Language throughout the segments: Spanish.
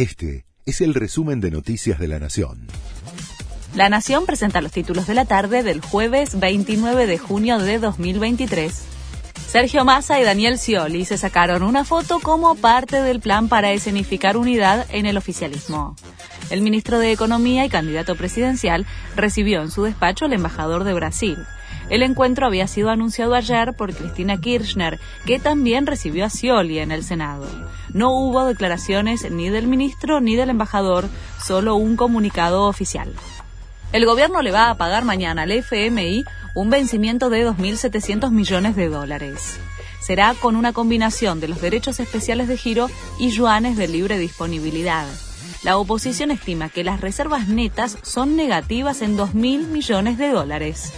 Este es el resumen de Noticias de la Nación. La Nación presenta los títulos de la tarde del jueves 29 de junio de 2023. Sergio Massa y Daniel Scioli se sacaron una foto como parte del plan para escenificar unidad en el oficialismo. El ministro de Economía y candidato presidencial recibió en su despacho al embajador de Brasil. El encuentro había sido anunciado ayer por Cristina Kirchner, que también recibió a Scioli en el Senado. No hubo declaraciones ni del ministro ni del embajador, solo un comunicado oficial. El gobierno le va a pagar mañana al FMI un vencimiento de 2.700 millones de dólares. Será con una combinación de los derechos especiales de giro y yuanes de libre disponibilidad. La oposición estima que las reservas netas son negativas en 2.000 millones de dólares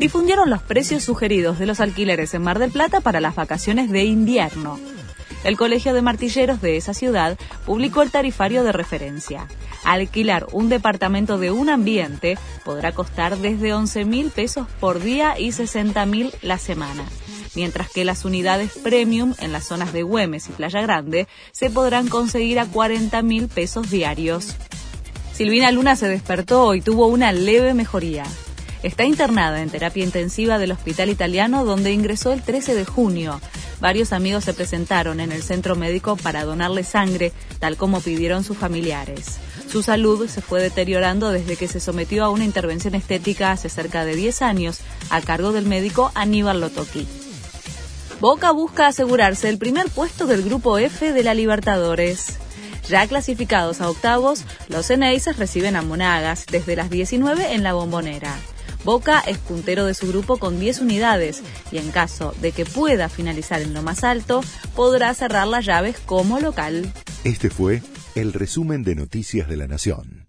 difundieron los precios sugeridos de los alquileres en Mar del Plata para las vacaciones de invierno. El Colegio de Martilleros de esa ciudad publicó el tarifario de referencia. Alquilar un departamento de un ambiente podrá costar desde 11 mil pesos por día y 60 mil la semana, mientras que las unidades premium en las zonas de Güemes y Playa Grande se podrán conseguir a 40 mil pesos diarios. Silvina Luna se despertó y tuvo una leve mejoría. Está internada en terapia intensiva del Hospital Italiano donde ingresó el 13 de junio. Varios amigos se presentaron en el centro médico para donarle sangre, tal como pidieron sus familiares. Su salud se fue deteriorando desde que se sometió a una intervención estética hace cerca de 10 años a cargo del médico Aníbal Lotoki. Boca busca asegurarse el primer puesto del grupo F de la Libertadores. Ya clasificados a octavos, los Eneises reciben a Monagas desde las 19 en la bombonera. Boca es puntero de su grupo con 10 unidades y en caso de que pueda finalizar en lo más alto, podrá cerrar las llaves como local. Este fue el resumen de Noticias de la Nación.